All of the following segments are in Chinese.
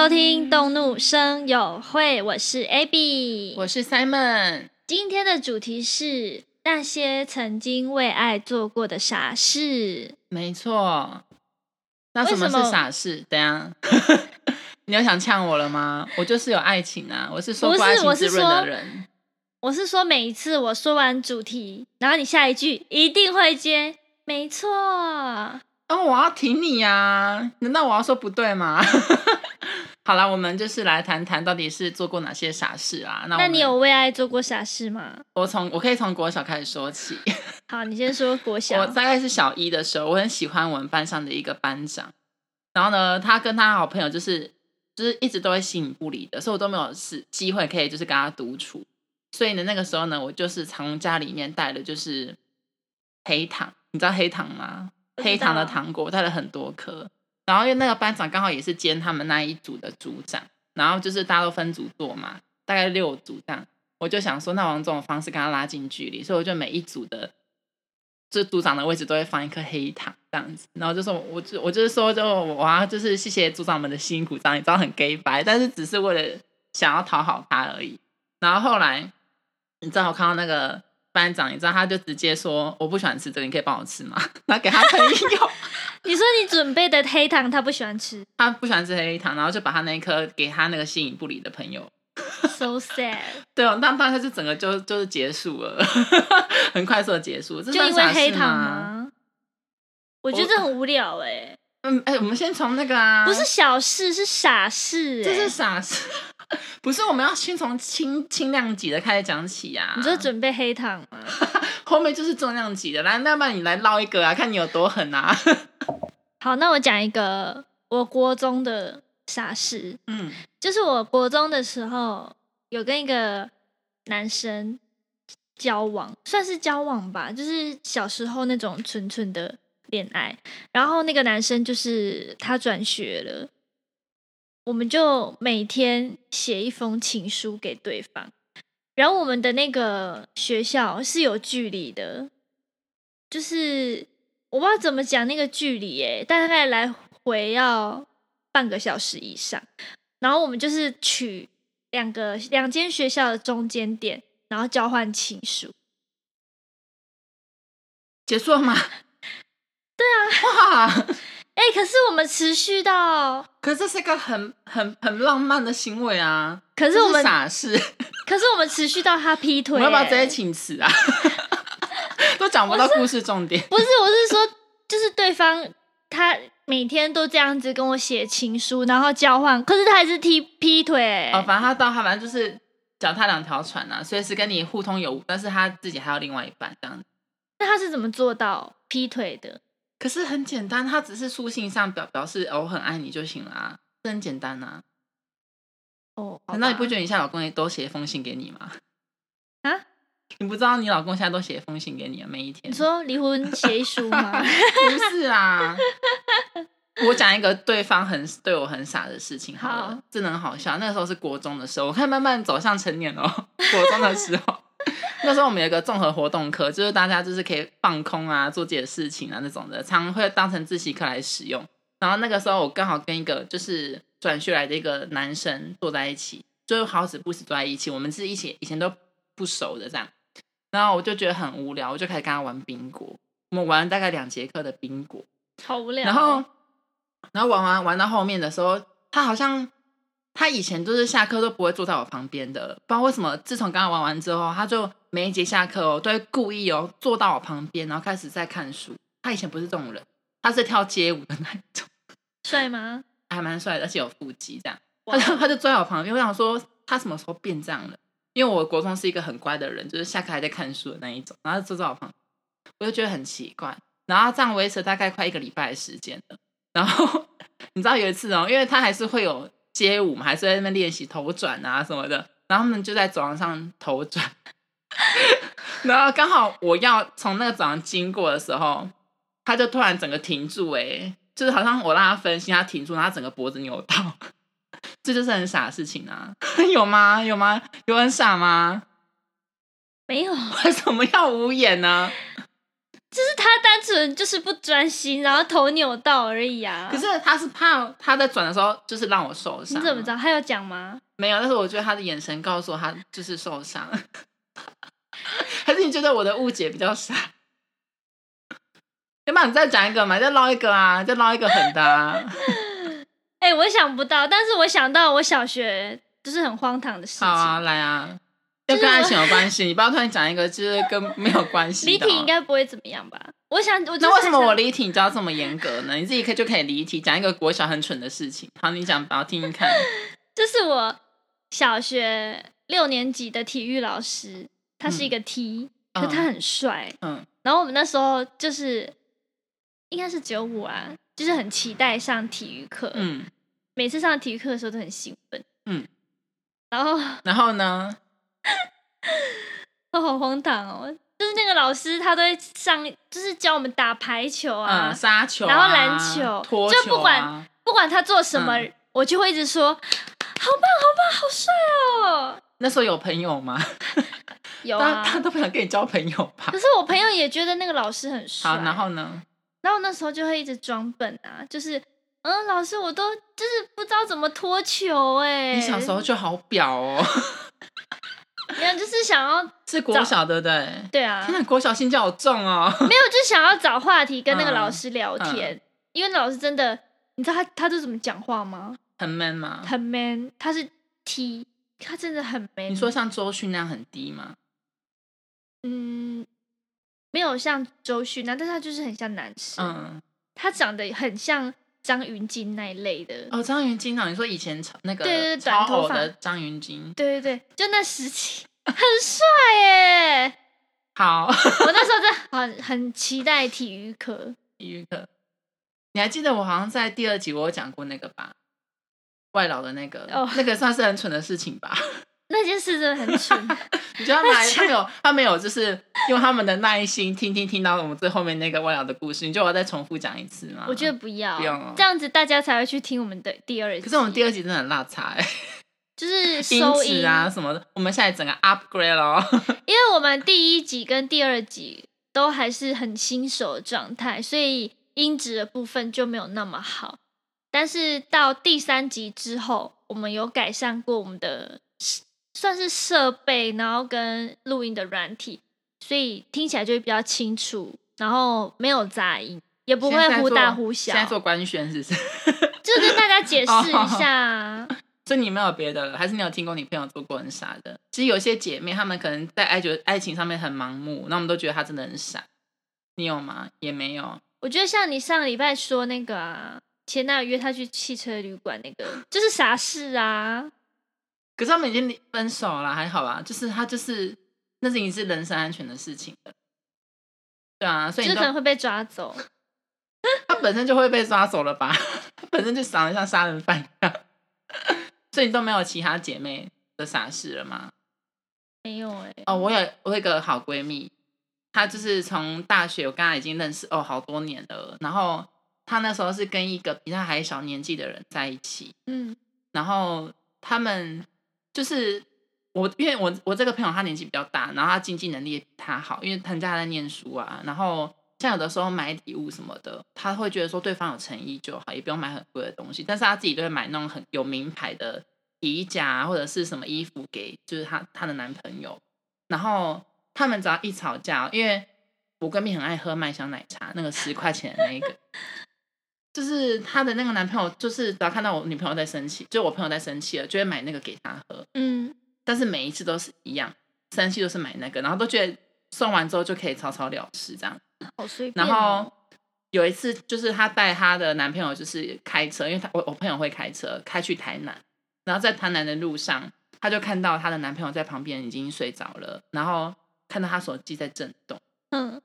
收听《动怒声友会》，我是 Abby，我是 Simon。今天的主题是那些曾经为爱做过的傻事。没错，那什么是傻事？等下，你又想呛我了吗？我就是有爱情啊，我是说不过爱是我是情滋润的说人。我是说，每一次我说完主题，然后你下一句一定会接，没错。哦，我要挺你呀、难道我要说不对吗？好了，我们就是来谈谈到底是做过哪些傻事啊？那那你有为爱做过傻事吗？我从我可以从国小开始说起。好，你先说国小 我。大概是小一的时候，我很喜欢我们班上的一个班长，然后呢，他跟他好朋友就是就是一直都会形影不离的，所以我都没有是机会可以就是跟他独处。所以呢，那个时候呢，我就是从家里面带了就是黑糖，你知道黑糖吗？黑糖的糖果，我带了很多颗。然后因为那个班长刚好也是兼他们那一组的组长，然后就是大家都分组做嘛，大概六组这样。我就想说，那我用这种方式跟他拉近距离，所以我就每一组的这组长的位置都会放一颗黑糖这样子，然后就说，我就我就是说，就我要就是谢谢组长们的辛苦，这样你知道很 gay 白，但是只是为了想要讨好他而已。然后后来，你知道我看到那个班长，你知道他就直接说，我不喜欢吃这个，你可以帮我吃吗？然后给他朋友，你说你准备的黑糖他不喜欢吃他不喜欢吃黑糖，然后就把他那一颗给他那个形影不离的朋友。，so sad，对哦，那当然就整个就就是结束了，很快速的结束。这就因为黑糖吗？我觉得这很无聊哎、嗯，哎、我们先从那个啊，不是小事，是傻事、欸。这是傻事，不是我们要先从轻轻量级的开始讲起呀、啊。你说准备黑糖吗？后面就是重量级的，来，那不然你来唠一个啊，看你有多狠啊。好，那我讲一个我国中的傻事，嗯，就是我国中的时候有跟一个男生交往，算是交往吧，就是小时候那种纯纯的恋爱。然后那个男生就是他转学了，我们就每天写一封情书给对方。然后我们的那个学校是有距离的，就是我不知道怎么讲那个距离，耶，大概来回要半个小时以上。然后我们就是取两个两间学校的中间点，然后交换情书。结束了吗？对啊，哇！哎、可是我们持续到，可是这是一个很很很浪漫的行为啊，可是我们这傻事，可是我们持续到他劈腿、我要不要直接哎请辞啊？都讲不到故事重点。不是，我是说，就是对方他每天都这样子跟我写情书，然后交换，可是他还是踢劈腿、哎哦，反正他到他反正就是脚踏两条船啊，随时跟你互通有无，但是他自己还有另外一半这样子。那他是怎么做到劈腿的？可是很简单，他只是书信上表表示哦我很爱你就行了啊，这很简单啊。哦，难道你不觉得你现在老公也都写一封信给你吗？啊？你不知道你老公现在都写一封信给你啊，每一天你。说离婚协议书吗？不是啊，我讲一个对方很对我很傻的事情好了，好真的很好笑。那个时候是国中的时候，我看慢慢走向成年哦。国中的时候，那时候我们有一个综合活动课，就是大家就是可以放空啊，做自己的事情啊那种的，常会当成自习课来使用。然后那个时候我刚好跟一个就是转学来的一个男生坐在一起，就是好死不死坐在一起，我们是一起以前都不熟的这样。然后我就觉得很无聊，我就开始跟他玩冰果。我们玩了大概两节课的冰果，好无聊哦。然后，然后玩完玩到后面的时候，他好像他以前就是下课都不会坐在我旁边的，不知道为什么。自从刚刚玩完之后，他就每一节下课哦，都会故意哦坐到我旁边，然后开始在看书。他以前不是这种人，他是跳街舞的那一种，帅吗？还蛮帅的，而且有腹肌这样。他就他就坐在我旁边，我想说他什么时候变这样了？因为我国中是一个很乖的人，就是下课还在看书的那一种，然后他坐在我旁边，我就觉得很奇怪。然后这样维持大概快一个礼拜的时间了。然后 你知道有一次哦，因为他还是会有街舞嘛，还是在那边练习头转啊什么的，然后他们就在走廊上头转。然后刚好我要从那个走廊经过的时候，他就突然整个停住、欸，就是好像我让他分心，他停住，他整个脖子扭到，这就是很傻的事情啊，有吗？有吗？有很傻吗？没有，为什么要无眼呢？就是他单纯就是不专心，然后头扭到而已啊。可是他是怕他在转的时候就是让我受伤。你怎么知道？他有讲吗？没有，但是我觉得他的眼神告诉我他就是受伤。还是你觉得我的误解比较傻？要不然你再讲一个嘛，再捞一个啊，再捞一个狠的、啊。哎、我想不到，但是我想到我小学就是很荒唐的事情。好啊，来啊，要跟爱情有关系，你不要突然讲一个就是跟没有关系的哦、离题应该不会怎么样吧？我想，我就是那为什么我离题你知道这么严格呢？你自己可以就可以离题，讲一个国小很蠢的事情。好，你讲，我要听听看。就是我小学六年级的体育老师，他是一个 T，、可他很帅。嗯然后我们那时候就是应该是九五啊，就是很期待上体育课。嗯，每次上体育课的时候都很兴奋。嗯，然后 然后呢？都 好荒唐哦，就是那个老师他都会上，就是教我们打排球啊，嗯，杀球、啊，然后篮球脱球、啊，就不管不管他做什么，嗯我就会一直说好棒好棒好帅哦。那时候有朋友吗？有大啊他，都不想跟你交朋友吧可？是我朋友也觉得那个老师很帅。好，然后呢？然后那时候就会一直装笨啊，就是嗯，老师我都就是不知道怎么脱球哎、你小时候就好表哦，没有，就是想要 是国小对不对？对啊，天哪，国小心机好重哦。没有，就想要找话题跟那个嗯老师聊天，因为老师真的，你知道他他都怎么讲话吗？很 man 吗？很 man，他是 T，他真的很 man。你说像周迅那样很低吗？嗯，没有像周迅那，但是他就是很像男生，嗯，他长得很像张云京那一类的。哦，张云京啊，你说以前超那个对对对短头发的张云京，对对对，就那时期很帅耶！好，我那时候真的很很期待体育课，体育课。你还记得我好像在第二集我有讲过那个吧？外劳的那个，哦那个算是很蠢的事情吧？那件事真的很蠢。你觉得他们他们有他们有就是用他们的耐心听听听到我们最后面那个外劳的故事？你觉得我要再重复讲一次吗？我觉得不要，不用哦这样子大家才会去听我们的第二集。可是我们第二集真的很辣差哎、就是音收质啊什么的，我们现在整个 upgrade 咯。因为我们第一集跟第二集都还是很新手的状态，所以音质的部分就没有那么好。但是到第三集之后，我们有改善过我们的算是设备，然后跟录音的软体，所以听起来就会比较清楚，然后没有杂音，也不会忽大忽小现。在做官宣是不是？就跟大家解释一下啊。所以你没有别的了，还是你有听过你朋友做过很傻的？其实有些姐妹她们可能在爱觉爱情上面很盲目，那我们都觉得她真的很傻。你有吗？也没有。我觉得像你上个礼拜说那个啊，前男友约她去汽车旅馆那个，就是傻事啊。可是他们已经分手了，还好吧？就是他就是那是已经是人身安全的事情了。对啊，所以就可能会被抓走。他本身就会被抓走了吧？他本身就长得像杀人犯一样，所以你都没有其他姐妹的傻事了吗？没有哎、哦，我有我有一个好闺蜜，她就是从大学我跟她已经认识哦好多年了，然后她那时候是跟一个比她还小年纪的人在一起，嗯然后他们就是我，因为我我这个朋友他年纪比较大，然后他经济能力也比他好，因为他家在念书啊，然后像有的时候买礼物什么的，他会觉得说对方有诚意就好，也不用买很贵的东西，但是他自己都会买那种很有名牌的皮夹或者是什么衣服给就是他他的男朋友，然后他们只要一吵架，因为我闺蜜很爱喝麦香奶茶，那个十块钱的那一个。就是她的那个男朋友，就是只要看到我女朋友在生气，就我朋友在生气了，就会买那个给她喝。嗯，但是每一次都是一样，生气都是买那个，然后都觉得送完之后就可以草草了事这样。好随便、然哦。后有一次，就是她带她的男朋友就是开车，因为她我我朋友会开车，开去台南，然后在台南的路上，她就看到她的男朋友在旁边已经睡着了，然后看到她手机在震动，嗯，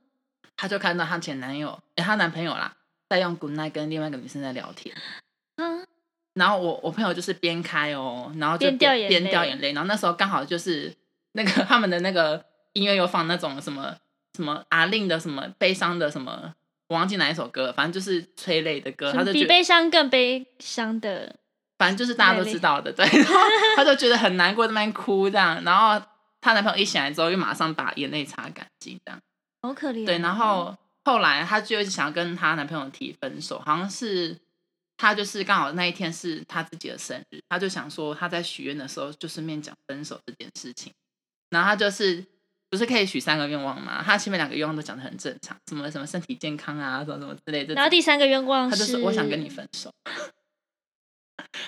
她就看到她前男友，诶她男朋友啦，在用 Good Night 跟另外一个女生在聊天。嗯，然后我我朋友就是边开哦，然后就边掉眼泪边掉眼泪，然后那时候刚好就是那个他们的那个音乐又放那种什么什么阿令的什么悲伤的什么，我忘记哪一首歌了，反正就是催泪的歌，他就比悲伤更悲伤的。反正就是大家都知道的，对，然后他就觉得很难过，在那边哭这样，然后她男朋友一醒来之后，又马上把眼泪擦干净这样，好可怜、哦对，然后后来她就一直想要跟她男朋友提分手，好像是她就是刚好那一天是她自己的生日，她就想说她在许愿的时候就顺便讲分手这件事情，然后她就是不是可以许三个愿望吗？她前面两个愿望都讲的很正常，什么什么身体健康啊，什么什么之类的。然后第三个愿望她就是我想跟你分手，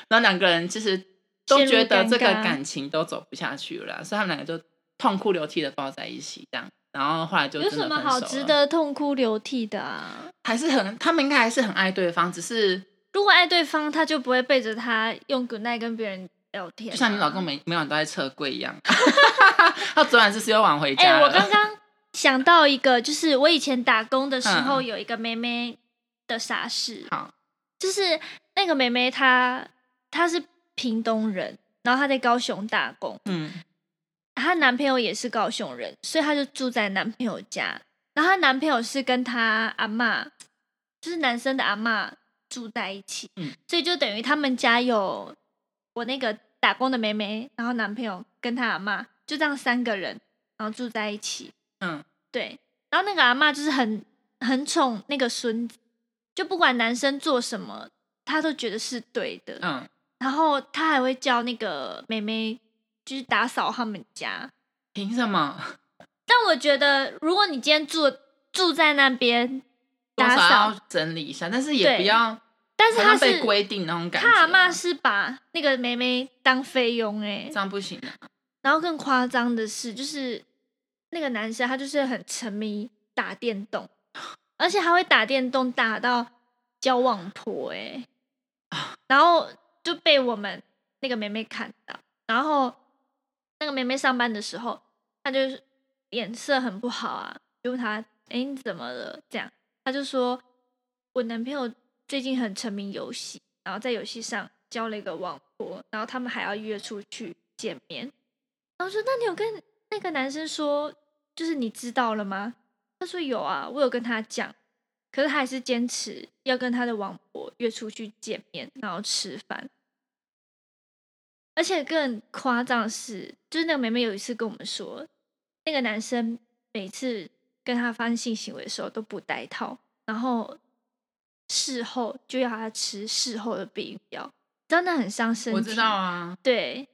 然后两个人其实都觉得这个感情都走不下去了，所以他们两个就痛哭流涕的抱在一起，这样，然后后来就有什么好值？得痛哭流涕的啊？还是很，他们应该还是很爱对方，只是如果爱对方，他就不会背着他用 good night 跟别人聊天、啊就像你老公。每每晚都在撤柜一样。他昨晚是不是又晚回哎、家了？我刚刚想到一个，就是我以前打工的时候，嗯有一个妹妹的傻事，好，就是那个妹妹她她是屏东人，然后她在高雄打工，嗯她男朋友也是高雄人，所以她就住在男朋友家。然后她男朋友是跟她阿妈，就是男生的阿妈住在一起，嗯所以就等于他们家有我那个打工的妹妹，然后男朋友跟她阿妈，就这样三个人，然后住在一起。嗯对，然后那个阿妈就是很很宠那个孙子，就不管男生做什么，她都觉得是对的。嗯，然后她还会叫那个妹妹，就是打扫他们家。凭什么？但我觉得，如果你今天住住在那边打扫，整理一下，但是也不要，但是他是规定那种感觉啊。他阿妈是把那个妹妹当菲佣哎这，样不行的。然后更夸张的是，就是那个男生他就是很沉迷打电动，而且他会打电动打到交往婆哎、然后就被我们那个妹妹看到，然后那个妹妹上班的时候，她就是脸色很不好啊，就问她哎你怎么了？这样，她就说我男朋友最近很沉迷游戏，然后在游戏上交了一个网婆，然后他们还要约出去见面。然后说：“那你有跟那个男生说，就是你知道了吗？”他说：“有啊，我有跟他讲，可是他还是坚持要跟他的网婆约出去见面，然后吃饭。而且更夸张的是，就是那个妹妹有一次跟我们说，那个男生每次跟她发生性行为的时候都不戴套，然后事后就要他吃事后的避孕药，真的很伤身体。我知道啊，对，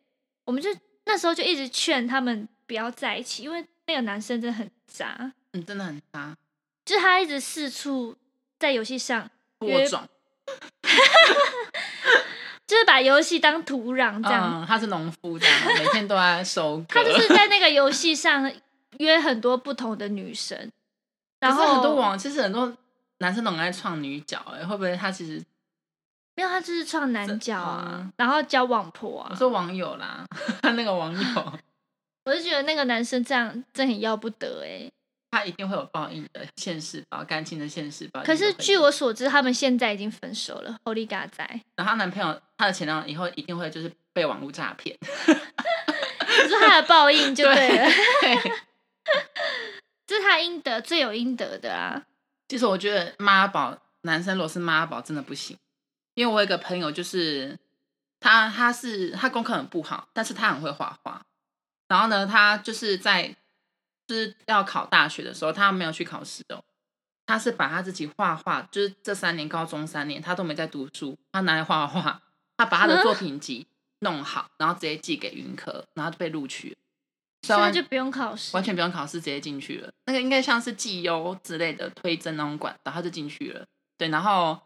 我们就那时候就一直劝他们不要在一起，因为那个男生真的很渣，嗯，真的很渣，就是他一直四处在游戏上，播约种。就是把游戏当土壤这样。嗯，他是农夫这样，每天都在收割。他就是在那个游戏上约很多不同的女生，然后很多网，其实很多男生都很爱创女角，哎，会不会他其实没有他就是创男角啊嗯，然后交网婆啊我。说网友啦，他 那个网友，我就觉得那个男生这样真很要不得哎、他一定会有报应的，现世报，感情的现世报。可是据我所知，他们现在已经分手了。Holy God 在，然后她男朋友，她的前男友以后一定会就是被网络诈骗。你说他的报应就对了，对，这是他应得，罪有应得的啊。其实我觉得妈宝男生如果是妈宝真的不行，因为我有一个朋友就是他他是他功课很不好，但是他很会画画。然后呢，他就是在就是要考大学的时候，他没有去考试哦，他是把他自己画画，就是这三年高中三年他都没在读书，他拿来画画，他把他的作品集弄好，然后直接寄给云科，然后就被录取了。所以就不用考试，完全不用考试，直接进去了。那个应该像是绩优之类的推甄那种管道，他就进去了。对，然后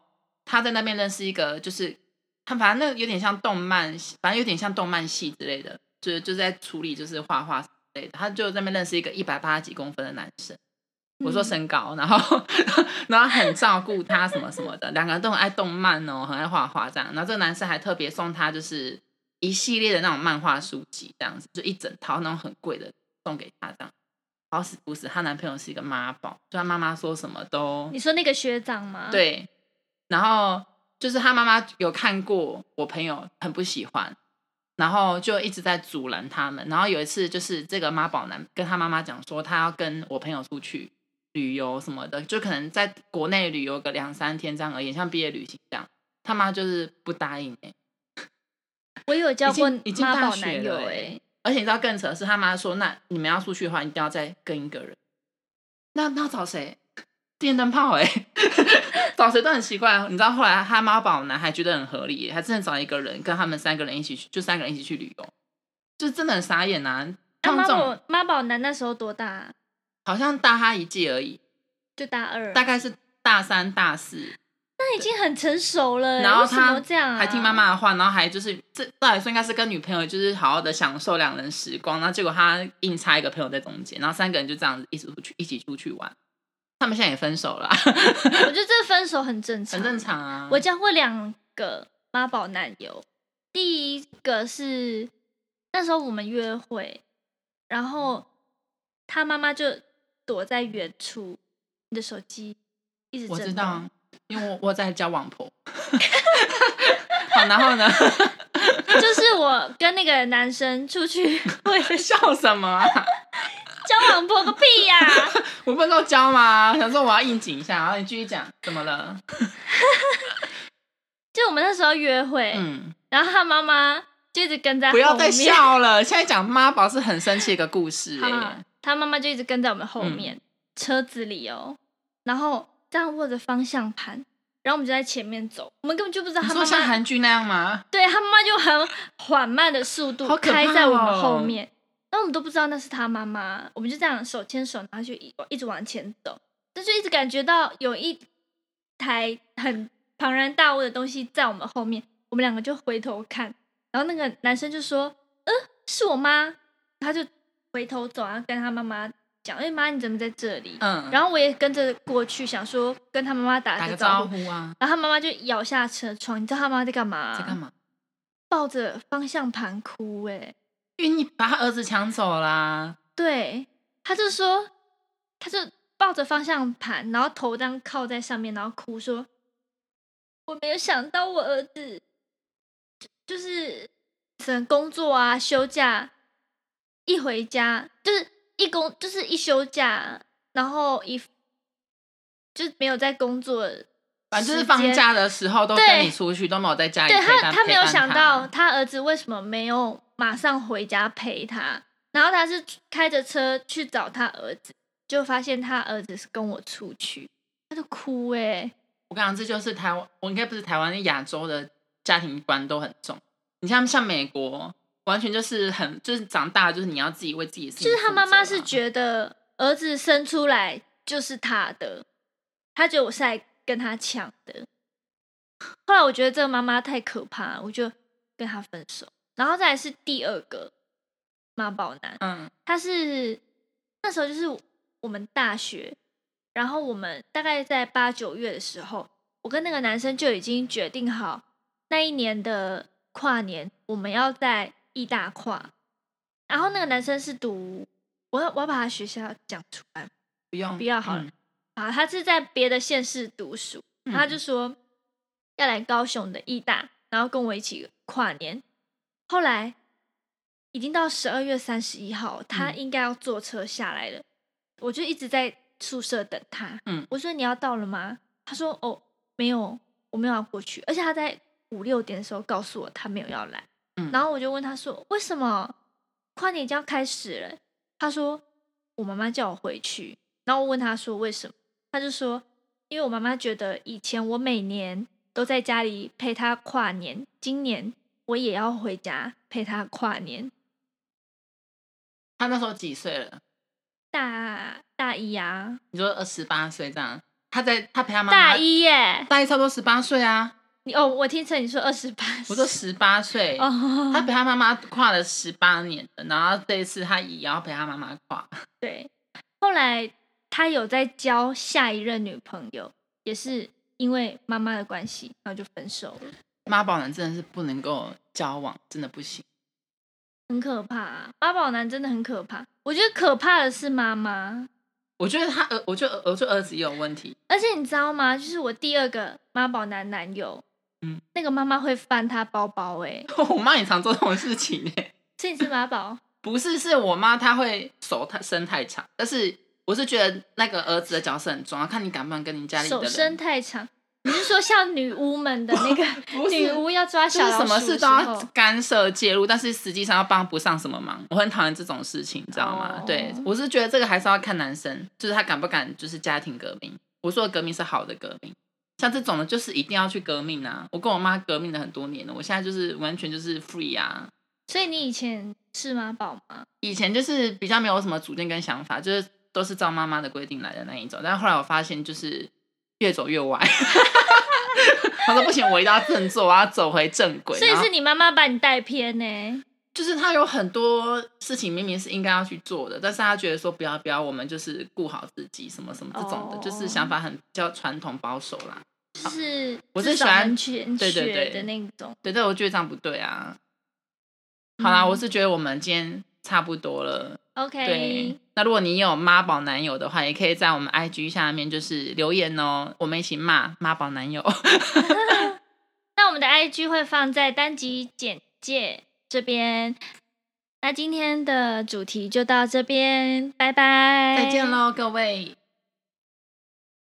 他在那边认识一个，就是他反正那有点像动漫，反正有点像动漫系之类的，就是就是在处理就是画画之类的。他就在那边认识一个一百八十几公分的男生，我说嗯身高，然后 然后很照顾他什么什么的，两个人都很爱动漫哦，很爱画画这样。然后这个男生还特别送他就是一系列的那种漫画书籍，这样子就一整套那种很贵的送给他这样。好死不死，她男朋友是一个妈宝，就她妈妈说什么都你说那个学长吗？，对，然后就是她妈妈有看过我朋友，很不喜欢，然后就一直在阻拦他们。然后有一次，就是这个妈宝男跟他妈妈讲说，他要跟我朋友出去旅游什么的，就可能在国内旅游个两三天这样而已，像毕业旅行这样。他妈就是不答应哎、我有交过已经已经妈大学宝男友哎、了欸而且你知道更扯的是，他妈说，那你们要出去的话，一定要再跟一个人。那那要找谁？电灯泡哎、找谁都很奇怪。你知道后来他妈宝男还觉得很合理耶，还真的找一个人跟他们三个人一起去，就三个人一起去旅游，就真的很傻眼呐、那妈他们这种宝妈宝男那时候多大啊？好像大他一届而已，就大二，大概是大三大四，那已经很成熟了欸。然后他这样啊？还听妈妈的话，然后还就是这到底说应该是跟女朋友就是好好的享受两人时光，然后结果他硬插一个朋友在中间，然后三个人就这样子一起出去一起出去玩。他们现在也分手了啊、我觉得这分手很正常，很正。常啊。我交过两个妈宝男友，第一个是那时候我们约会，然后他妈妈就躲在远处，你的手机一直我知道，因为我我在交往婆。好，然后呢？就是我跟那个男生出去 会 笑什么啊？交往婆个屁呀、我不是都交吗？想说我要应景一下，然后你继续讲，怎么了？就我们那时候约会，嗯，然后他妈妈就一直跟在不要再笑了。现在讲妈宝是很生气一个故事哎、啊，他妈妈就一直跟在我们后面、嗯车子里哦，然后这样握着方向盘，然后我们就在前面走，我们根本就不知道他妈妈，韩剧那样吗？对他妈妈就很缓慢的速度开在我们哦后面，都不知道那是他妈妈，我们就这样手牵手，然后就一一直往前走，但就一直感觉到有一台很庞然大物的东西在我们后面，我们两个就回头看，然后那个男生就说：“呃，是我妈。”他就回头走，然后跟他妈妈讲：“哎、妈，你怎么在这里？”嗯，然后我也跟着过去，想说跟他妈妈打个招呼。呼啊，然后他妈妈就摇下车窗，你知道他妈在干嘛？在干？嘛？抱着方向盘哭、哎，因为你把他儿子抢走啦。对，他就说，他就抱着方向盘，然后头这样靠在上面，然后哭说：“我没有想到我儿子就就是可能工作啊、休假，一回家就是一工就是一休假，然后一就是没有在工作。”反正就是放假的时候都跟你出去，都没有在家里对他，他没有想到他儿子为什么没有马上回家陪他，然后他是开着车去找他儿子，就发现他儿子是跟我出去，他就哭哎、我跟你讲，这就是台湾，我应该不是台湾，亚洲的家庭观都很重。你像像美国，完全就是很就是长大就是你要自己为自己的事情就是他妈妈是觉得儿子生出来就是他的，他觉得我是来跟他抢的。后来我觉得这个妈妈太可怕，我就跟他分手。然后再来是第二个妈宝男，嗯他是那时候就是我们大学，然后我们大概在八九月的时候，我跟那个男生就已经决定好那一年的跨年我们要在义大跨。然后那个男生是读，我要我要把他学校讲出来不用不要好了嗯啊，他是在别的县市读书，嗯他就说要来高雄的义大，然后跟我一起跨年。后来已经到十二月三十一号，他嗯应该要坐车下来了，我就一直在宿舍等他。嗯我说你要到了吗？他说哦没有，我没有要过去，而且他在五六点的时候告诉我他没有要来。嗯然后我就问他说为什么跨年已经要开始了？他说我妈妈叫我回去。然后我问他说为什么？他就说因为我妈妈觉得以前我每年都在家里陪她跨年，今年我也要回家陪他跨年。他那时候几岁了？大大一啊，你说二十八岁这样，他在他陪他妈妈大一耶！大一差不多十八岁啊，你哦，我听成你说二十八，我说十八岁，哦，他陪他妈妈跨了十八年了，然后这一次他也要陪他妈妈跨，对，后来他有在交下一任女朋友，也是因为妈妈的关系，然后就分手了，妈宝男真的是不能够交往，真的不行。很可怕、啊。妈宝男真的很可怕，我觉得可怕的是妈妈，我觉得他儿，我觉得儿，我觉得儿子也有问题。而且你知道吗？就是我第二个妈宝男男友，嗯，那个妈妈会翻他包包、欸，哎，我妈也常做这种事情呢。所以你是妈宝。不是，是我妈她会手太伸太长，但是我是觉得那个儿子的角色很重要，看你敢不敢跟你家里的人。手伸太长，你是说像女巫们的那个 女巫要抓就小老鼠是什么事都要干涉介入，但是实际上要帮不上什么忙。我很讨厌这种事情，你知道吗？哦对我是觉得这个还是要看男生，就是他敢不敢，就是家庭革命。我说的革命是好的革命，像这种的，就是一定要去革命啊！我跟我妈革命了很多年了，我现在就是完全就是 free 啊。所以你以前是妈宝吗？以前就是比较没有什么主见跟想法，就是都是照妈妈的规定来的那一种。但是后来我发现，就是越走越歪。他说不行，我一定要振作，我要走回正轨。所以是你妈妈把你带偏呢？就是他有很多事情明明是应该要去做的，但是他觉得说不要不要，我们就是顾好自己，什么什么这种的，就是想法很比较传统保守啦。是，我是喜欢全对对对的那种。对，但我觉得这样不对啊。好啦，我是觉得我们今天差不多了。OK。对，那如果你有妈宝男友的话，也可以在我们 IG 下面就是留言哦，我们一起骂妈宝男友。那我们的 IG 会放在单集简介这边。那今天的主题就到这边，拜拜，再见喽，各位。